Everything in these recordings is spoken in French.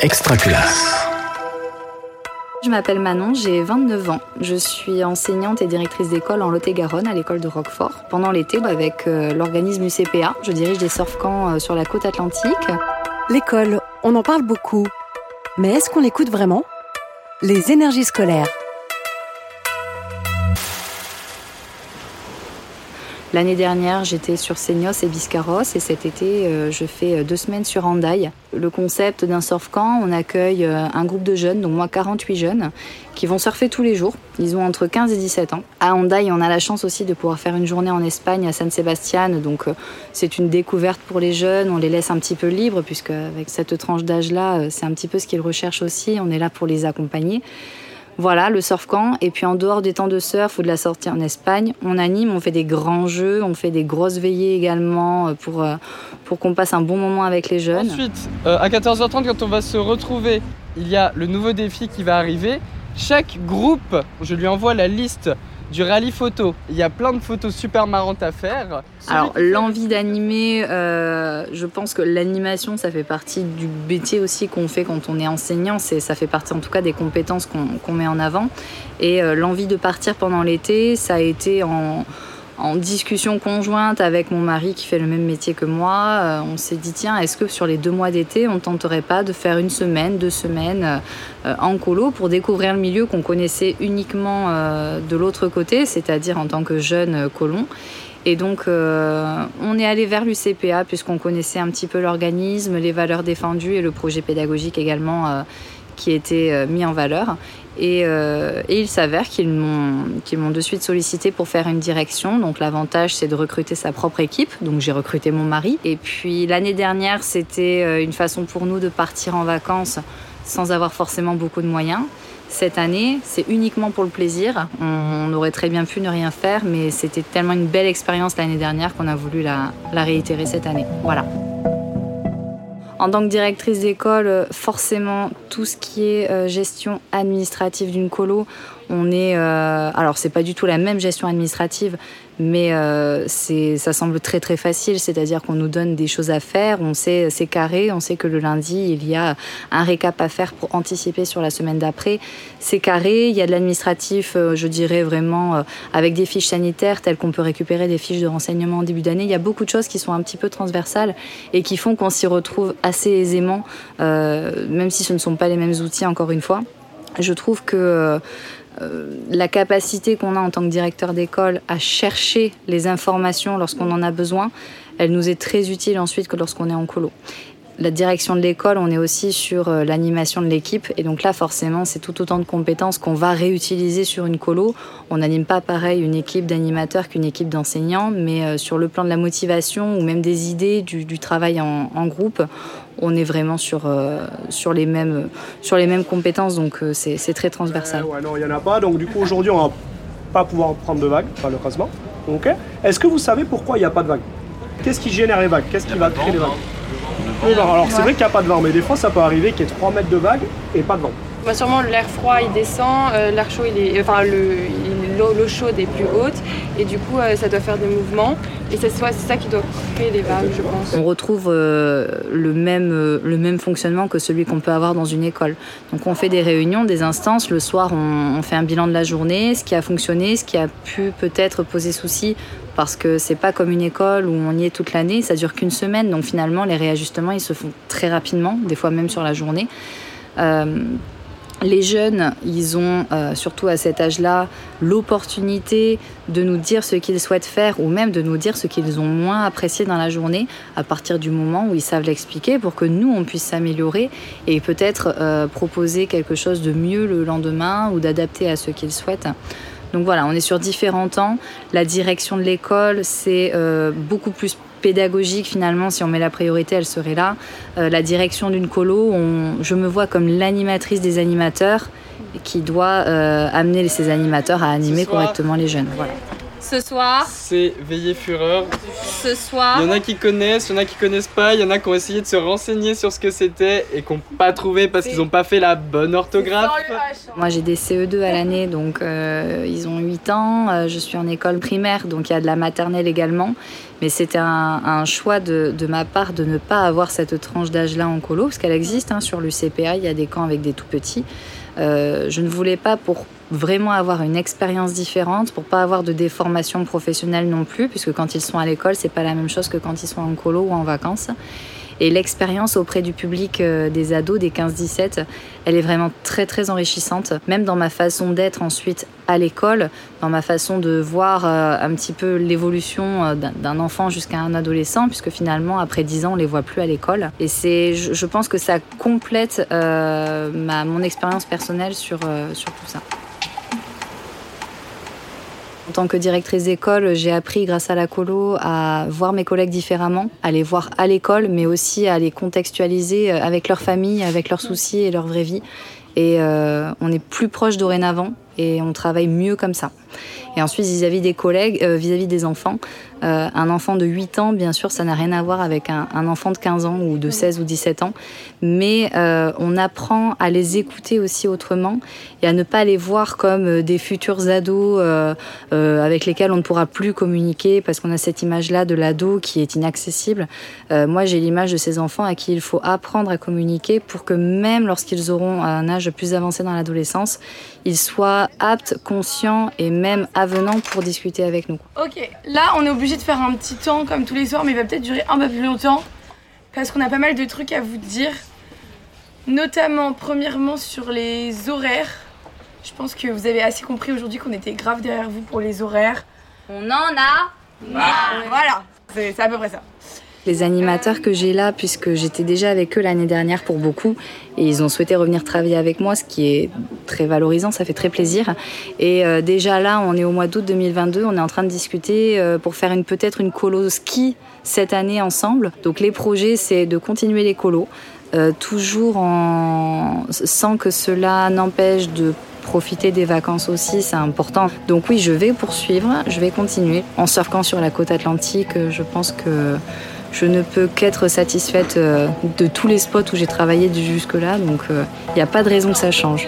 Extraculasse. Je m'appelle Manon, j'ai 29 ans. Je suis enseignante et directrice d'école en Lot-et-Garonne à l'école de Roquefort. Pendant l'été, avec euh, l'organisme UCPA, je dirige des surf camps euh, sur la côte atlantique. L'école, on en parle beaucoup. Mais est-ce qu'on l'écoute vraiment? Les énergies scolaires. L'année dernière, j'étais sur Seignos et Biscarros et cet été, euh, je fais euh, deux semaines sur Andaille. Le concept d'un surf camp, on accueille euh, un groupe de jeunes, donc moi 48 jeunes, qui vont surfer tous les jours. Ils ont entre 15 et 17 ans. À Andaille, on a la chance aussi de pouvoir faire une journée en Espagne à San Sebastian, donc c'est une découverte pour les jeunes. On les laisse un petit peu libres puisque avec cette tranche d'âge-là, c'est un petit peu ce qu'ils recherchent aussi. On est là pour les accompagner. Voilà, le surf camp. Et puis en dehors des temps de surf ou de la sortie en Espagne, on anime, on fait des grands jeux, on fait des grosses veillées également euh, pour, euh, pour qu'on passe un bon moment avec les jeunes. Ensuite, euh, à 14h30, quand on va se retrouver, il y a le nouveau défi qui va arriver. Chaque groupe, je lui envoie la liste du rallye photo. Il y a plein de photos super marrantes à faire. Alors l'envie d'animer, euh, je pense que l'animation, ça fait partie du métier aussi qu'on fait quand on est enseignant. C'est, ça fait partie en tout cas des compétences qu'on, met en avant. Et euh, l'envie de partir pendant l'été, ça a été en en discussion conjointe avec mon mari qui fait le même métier que moi, euh, on s'est dit tiens, est-ce que sur les deux mois d'été, on tenterait pas de faire une semaine, deux semaines euh, en colo pour découvrir le milieu qu'on connaissait uniquement euh, de l'autre côté, c'est-à-dire en tant que jeune colon. Et donc, on est allé vers l'UCPA puisqu'on connaissait un petit peu l'organisme, les valeurs défendues et le projet pédagogique également qui était mis en valeur. Euh, et, il s'avère qu'ils m'ont de suite sollicité pour faire une direction. Donc l'avantage, c'est de recruter sa propre équipe. Donc j'ai recruté mon mari. Et puis l'année dernière, c'était euh, une façon pour nous de partir en vacances sans avoir forcément beaucoup de moyens. Cette année, c'est uniquement pour le plaisir. On, aurait très bien pu ne rien faire, mais c'était tellement une belle expérience l'année dernière qu'on a voulu la réitérer cette année. Voilà. En tant que directrice d'école, euh, forcément, tout ce qui est euh, gestion administrative d'une colo, on est. Euh, alors, c'est pas du tout la même gestion administrative, mais euh, ça semble très très facile, c'est-à-dire qu'on nous donne des choses à faire, on sait c'est carré, on sait que le lundi il y a un récap à faire pour anticiper sur la semaine d'après. C'est carré, il y a de l'administratif, euh, je dirais vraiment euh, avec des fiches sanitaires telles qu'on peut récupérer des fiches de renseignement en début d'année. Il y a beaucoup de choses qui sont un petit peu transversales et qui font qu'on s'y retrouve assez aisément, même si ce ne sont pas les mêmes outils encore une fois. Je trouve que euh, la capacité qu'on a en tant que directeur d'école à chercher les informations lorsqu'on en a besoin, elle nous est très utile ensuite que lorsqu'on est en colo la direction de l'école, on est aussi sur euh, l'animation de l'équipe. Et donc là, forcément, c'est tout autant de compétences qu'on va réutiliser sur une colo. On n'anime pas pareil une équipe d'animateurs qu'une équipe d'enseignants, mais euh, sur le plan de la motivation ou même des idées, du, travail en, groupe, on est vraiment sur, euh, les, mêmes, compétences. Donc c'est très transversal. ouais, non, il n'y en a pas. Donc du coup, aujourd'hui, on va pas pouvoir prendre de vagues, malheureusement. Ok Est-ce que vous savez pourquoi il n'y a pas de vagues? Qu'est-ce qui génère les vagues? Qu'est-ce qui va créer les vagues? Alors c'est vrai qu'il n'y a pas de vent, mais des fois ça peut arriver qu'il y ait 3 mètres de vague et pas de vent. Bah, sûrement l'air froid il descend, euh, l'air chaud il est, enfin chaude est plus haute et du coup euh, ça doit faire des mouvements et c'est ça qui doit créer les vagues je pense. On retrouve euh, le, même, le même fonctionnement que celui qu'on peut avoir dans une école. Donc on fait des réunions, des instances, le soir on, fait un bilan de la journée, ce qui a fonctionné, ce qui a pu peut-être poser souci parce que c'est pas comme une école où on y est toute l'année, ça dure qu'une semaine, donc finalement les réajustements ils se font très rapidement, des fois même sur la journée. Euh, les jeunes, ils ont, euh, surtout à cet âge-là, l'opportunité de nous dire ce qu'ils souhaitent faire ou même de nous dire ce qu'ils ont moins apprécié dans la journée à partir du moment où ils savent l'expliquer pour que nous, on puisse s'améliorer et peut-être euh, proposer quelque chose de mieux le lendemain ou d'adapter à ce qu'ils souhaitent. Donc voilà, on est sur différents temps. La direction de l'école, c'est euh, beaucoup plus pédagogique finalement, si on met la priorité, elle serait là. Euh, la direction d'une colo, je me vois comme l'animatrice des animateurs qui doit euh, amener ces animateurs à animer correctement les jeunes. Ce soir, c'est Veillée Fureur. ce soir. Il y en a qui connaissent, il y en a qui connaissent pas, il y en a qui ont essayé de se renseigner sur ce que c'était et qui n'ont pas trouvé parce qu'ils n'ont pas fait la bonne orthographe. Moi j'ai des CE2 à l'année, donc euh, ils ont 8 ans. Euh, je suis en école primaire, donc il y a de la maternelle également. Mais c'était un, un choix de, de ma part de ne pas avoir cette tranche d'âge-là en colo, parce qu'elle existe hein, sur l'UCPA, il y a des camps avec des tout petits. Euh, je ne voulais pas pour vraiment avoir une expérience différente, pour pas avoir de déformation professionnelle non plus, puisque quand ils sont à l'école, c'est pas la même chose que quand ils sont en colo ou en vacances. Et l'expérience auprès du public euh, des ados, des 15-17, elle est vraiment très très enrichissante. Même dans ma façon d'être ensuite à l'école, dans ma façon de voir euh, un petit peu l'évolution euh, d'un- enfant jusqu'à un adolescent, puisque finalement après 10 ans on les voit plus à l'école. Et c'est, je pense que ça complète euh, ma, mon expérience personnelle sur, euh, sur tout ça. En tant que directrice d'école, j'ai appris grâce à la colo à voir mes collègues différemment, à les voir à l'école, mais aussi à les contextualiser avec leur famille, avec leurs soucis et leur vraie vie. Et euh, on est plus proche dorénavant et on travaille mieux comme ça. Et ensuite, vis-à-vis des collègues, euh, vis-à-vis des enfants, euh, un enfant de 8 ans, bien sûr, ça n'a rien à voir avec un, un enfant de 15 ans ou de 16 ou 17 ans, mais euh, on apprend à les écouter aussi autrement et à ne pas les voir comme euh, des futurs ados euh, avec lesquels on ne pourra plus communiquer parce qu'on a cette image-là de l'ado qui est inaccessible. Moi, j'ai l'image de ces enfants à qui il faut apprendre à communiquer pour que même lorsqu'ils auront un âge plus avancé dans l'adolescence, ils soient aptes, conscients et même avenants pour discuter avec nous. Ok, là on est obligé de faire un petit temps comme tous les soirs, mais il va peut-être durer un peu plus longtemps parce qu'on a pas mal de trucs à vous dire, notamment premièrement sur les horaires. Je pense que vous avez assez compris aujourd'hui qu'on était grave derrière vous pour les horaires. On en a Voilà, c'est c'est à peu près ça. Les animateurs que j'ai là, puisque j'étais déjà avec eux l'année dernière pour beaucoup, et ils ont souhaité revenir travailler avec moi, ce qui est très valorisant, ça fait très plaisir. Et euh, déjà là, on est au mois d'août 2022, on est en train de discuter euh, pour faire une peut-être une colo ski cette année ensemble. Donc les projets, c'est de continuer les colos, euh, toujours sans que cela n'empêche de profiter des vacances aussi, c'est important. Donc oui, je vais poursuivre, je vais continuer. En surfant sur la côte atlantique, je pense que je ne peux qu'être satisfaite euh, de tous les spots où j'ai travaillé jusque-là, donc il n'y a pas de raison que ça change.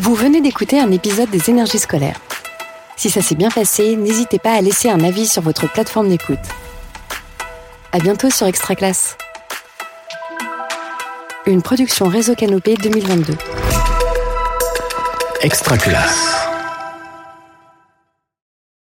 Vous venez d'écouter un épisode des énergies scolaires. Si ça s'est bien passé, n'hésitez pas à laisser un avis sur votre plateforme d'écoute. À bientôt sur Extra Classe. Une production Réseau Canopé 2022. Extra classe.